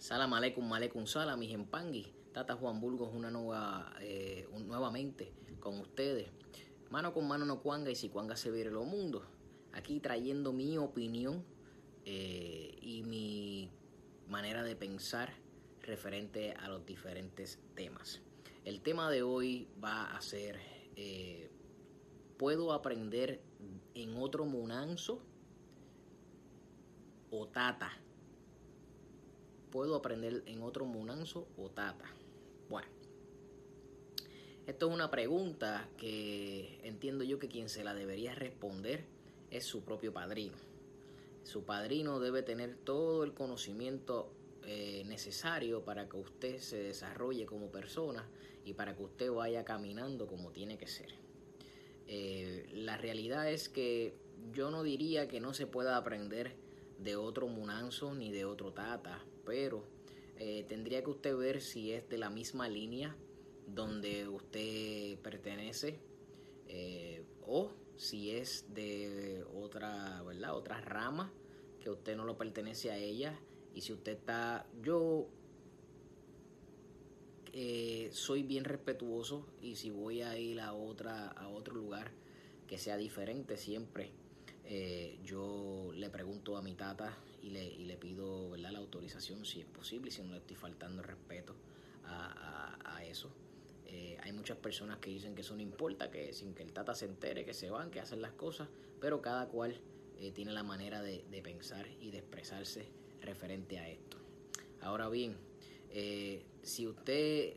Salam aleikum, malecum salam, mis empangui. Tata Juan Burgos una nueva, eh, nuevamente con ustedes. Mano con mano no cuanga y si cuanga se viere lo mundo. Aquí trayendo mi opinión eh, y mi manera de pensar referente a los diferentes temas. El tema de hoy va a ser, eh, ¿puedo aprender en otro munanzo o tata? ¿Puedo aprender en otro munanzo o tata? Bueno, esto es una pregunta que entiendo yo que quien se la debería responder es su propio padrino. Su padrino debe tener todo el conocimiento eh, necesario para que usted se desarrolle como persona y para que usted vaya caminando como tiene que ser. Eh, la realidad es que yo no diría que no se pueda aprender de otro munanzo ni de otro tata, pero eh, tendría que usted ver si es de la misma línea donde usted pertenece eh, o si es de otra, ¿verdad? Otra rama que usted no lo pertenece a ella y si usted está, yo eh, soy bien respetuoso y si voy a ir a otra, a otro lugar que sea diferente siempre, yo le pregunto a mi tata y le, y le pido ¿verdad? la autorización si es posible, si no le estoy faltando respeto a, eso. Eh, hay muchas personas que dicen que eso no importa, que sin que el tata se entere, que se van, que hacen las cosas, pero cada cual eh, tiene la manera de, de pensar y de expresarse referente a esto. Ahora bien, eh, si usted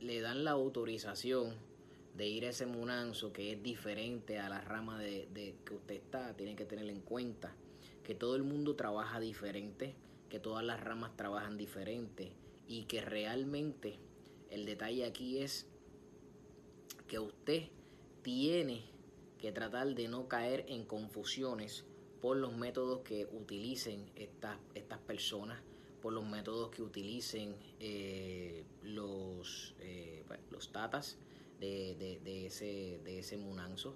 le dan la autorización de ir a ese munanzo que es diferente a la rama de, de que usted está, tiene que tener en cuenta que todo el mundo trabaja diferente, que todas las ramas trabajan diferente y que realmente el detalle aquí es que usted tiene que tratar de no caer en confusiones por los métodos que utilicen estas, estas personas, por los métodos que utilicen eh, los, eh, bueno, los tatas de, de- de ese, de ese munanzo.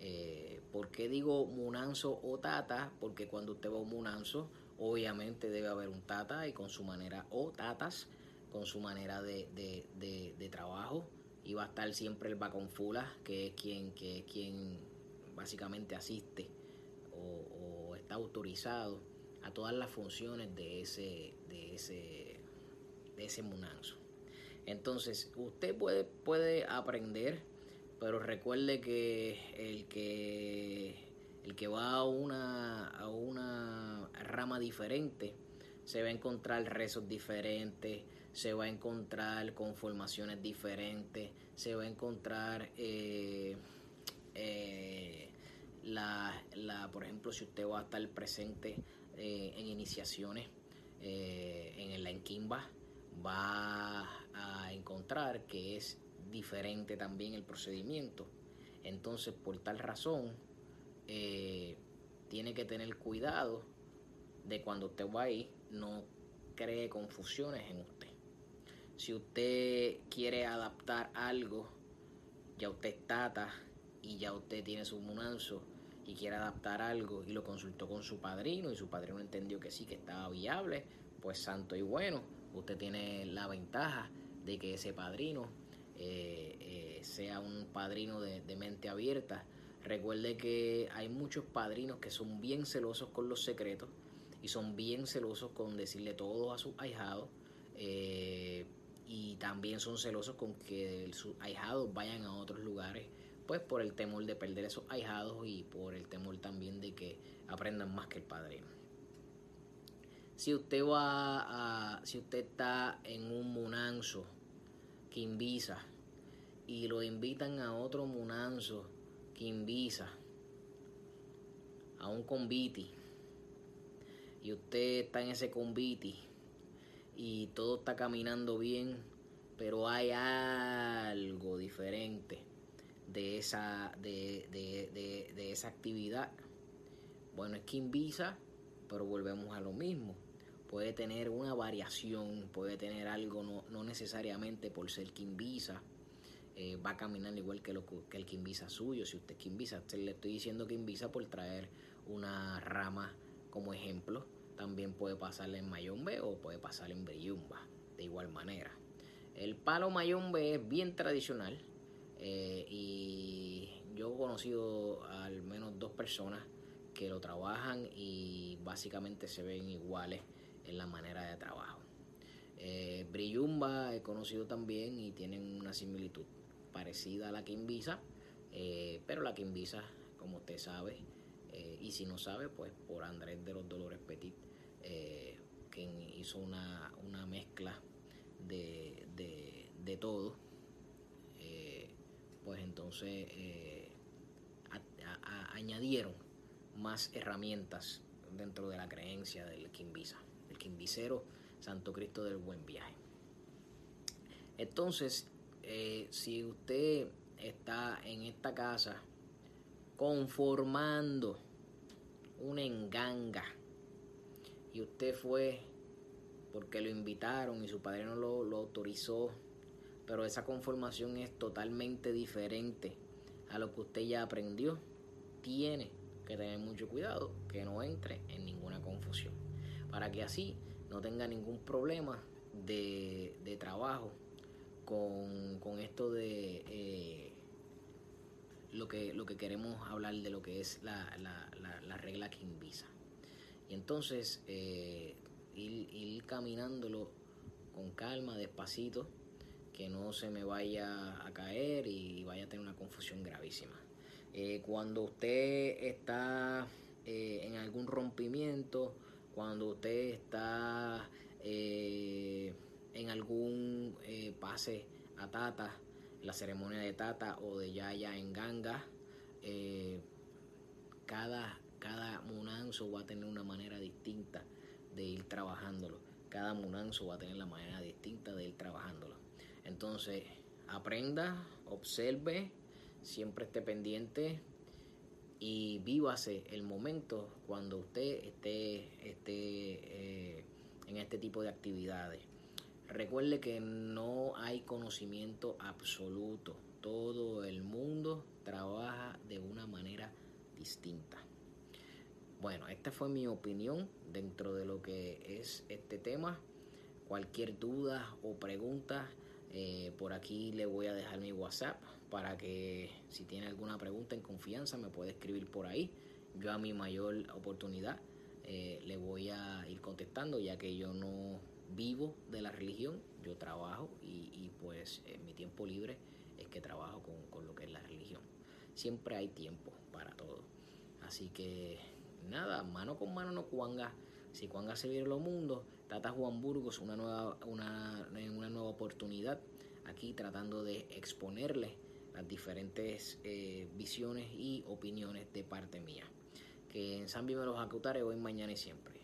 Eh, ¿Por qué digo munanzo o tata? Porque cuando usted va a un munanzo, obviamente debe haber un tata y con su manera, o tatas, con su manera de, de- de- trabajo. Y va a estar siempre el baconfula, que es quien, que es quien básicamente asiste o, o está autorizado a todas las funciones de ese, de ese, de ese munanzo. Entonces, usted puede, puede aprender, pero recuerde que el que el que va a una, a una rama diferente se va a encontrar rezos diferentes, se va a encontrar conformaciones diferentes, se va a encontrar eh, eh, la, la, por ejemplo, si usted va a estar presente eh, en iniciaciones en la enquimba, va a encontrar que es diferente también el procedimiento. Entonces, por tal razón, eh, tiene que tener cuidado de cuando usted va ahí, no cree confusiones en usted. Si usted quiere adaptar algo, ya usted es tata y ya usted tiene su munanzo y quiere adaptar algo y lo consultó con su padrino y su padrino entendió que sí, que estaba viable, pues santo y bueno, usted tiene la ventaja de que ese padrino eh, eh, sea un padrino de, mente abierta. Recuerde que hay muchos padrinos que son bien celosos con los secretos y son bien celosos con decirle todo a sus ahijados eh, y también son celosos con que sus ahijados vayan a otros lugares pues por el temor de perder esos ahijados y por el temor también de que aprendan más que el padrino. Si usted va a, si usted está en un munanzo quimbisa y lo invitan a otro munanzo quimbisa, a un conviti, y usted está en ese conviti y todo está caminando bien, pero hay algo diferente de esa, de, de- de- de esa actividad. Bueno, es quimbisa, pero volvemos a lo mismo. Puede tener una variación, puede tener algo, no, no necesariamente por ser quimbisa. eh, va a caminar igual que, lo, que el quimbisa suyo. Si usted es quimbisa, le estoy diciendo quimbisa por traer una rama como ejemplo. también puede pasar en Mayombe o puede pasar en Briyumba, de igual manera. El palo Mayombe es bien tradicional eh, y yo he conocido al menos dos personas que lo trabajan y básicamente se ven iguales en la manera de trabajo. Eh, Briyumba he conocido también y tienen una similitud parecida a la Quimbisa, eh, pero la Quimbisa, como usted sabe, eh, y si no sabe, pues por Andrés de los Dolores Petit, eh, quien hizo una, mezcla de, de, todo, pues entonces añadieron más herramientas dentro de la creencia del Quimbisa, el Quimbicero Santo Cristo del Buen Viaje. Entonces, eh, si usted está en esta casa conformando una enganga y usted fue porque lo invitaron y su padre no lo autorizó, pero esa conformación es totalmente diferente a lo que usted ya aprendió, tiene que tener mucho cuidado que no entre en ninguna confusión, para que así no tenga ningún problema de, de trabajo con, con, esto de eh, lo, que, lo que queremos hablar de lo que es la, la, la, regla Quimbisa. Y entonces eh, ir, ir caminándolo con calma, despacito, que no se me vaya a caer y vaya a tener una confusión gravísima. Eh, cuando usted está en algún rompimiento, cuando usted está eh, en algún eh, pase a Tata, la ceremonia de Tata o de Yaya en Ganga, eh, cada, cada munanzo va a tener una manera distinta de ir trabajándolo. Cada munanzo va a tener la manera distinta de ir trabajándolo. Entonces, aprenda, observe, siempre esté pendiente, y vívase el momento cuando usted esté, esté eh, en este tipo de actividades. Recuerde que no hay conocimiento absoluto. Todo el mundo trabaja de una manera distinta. Bueno, esta fue mi opinión dentro de lo que es este tema. Cualquier duda o pregunta, eh, por aquí le voy a dejar mi WhatsApp para que si tiene alguna pregunta en confianza me puede escribir por ahí. Yo a mi mayor oportunidad eh, le voy a ir contestando ya que yo no vivo de la religión, yo trabajo y, pues en mi tiempo libre es que trabajo con, lo que es la religión. Siempre hay tiempo para todo. Así que nada, mano con mano no cuanga. Si cuanga se viene los mundos, Tata Juan Burgos, una nueva, una, una nueva oportunidad aquí tratando de exponerle las diferentes eh, visiones y opiniones de parte mía. Que en San me los acutare hoy, mañana y siempre.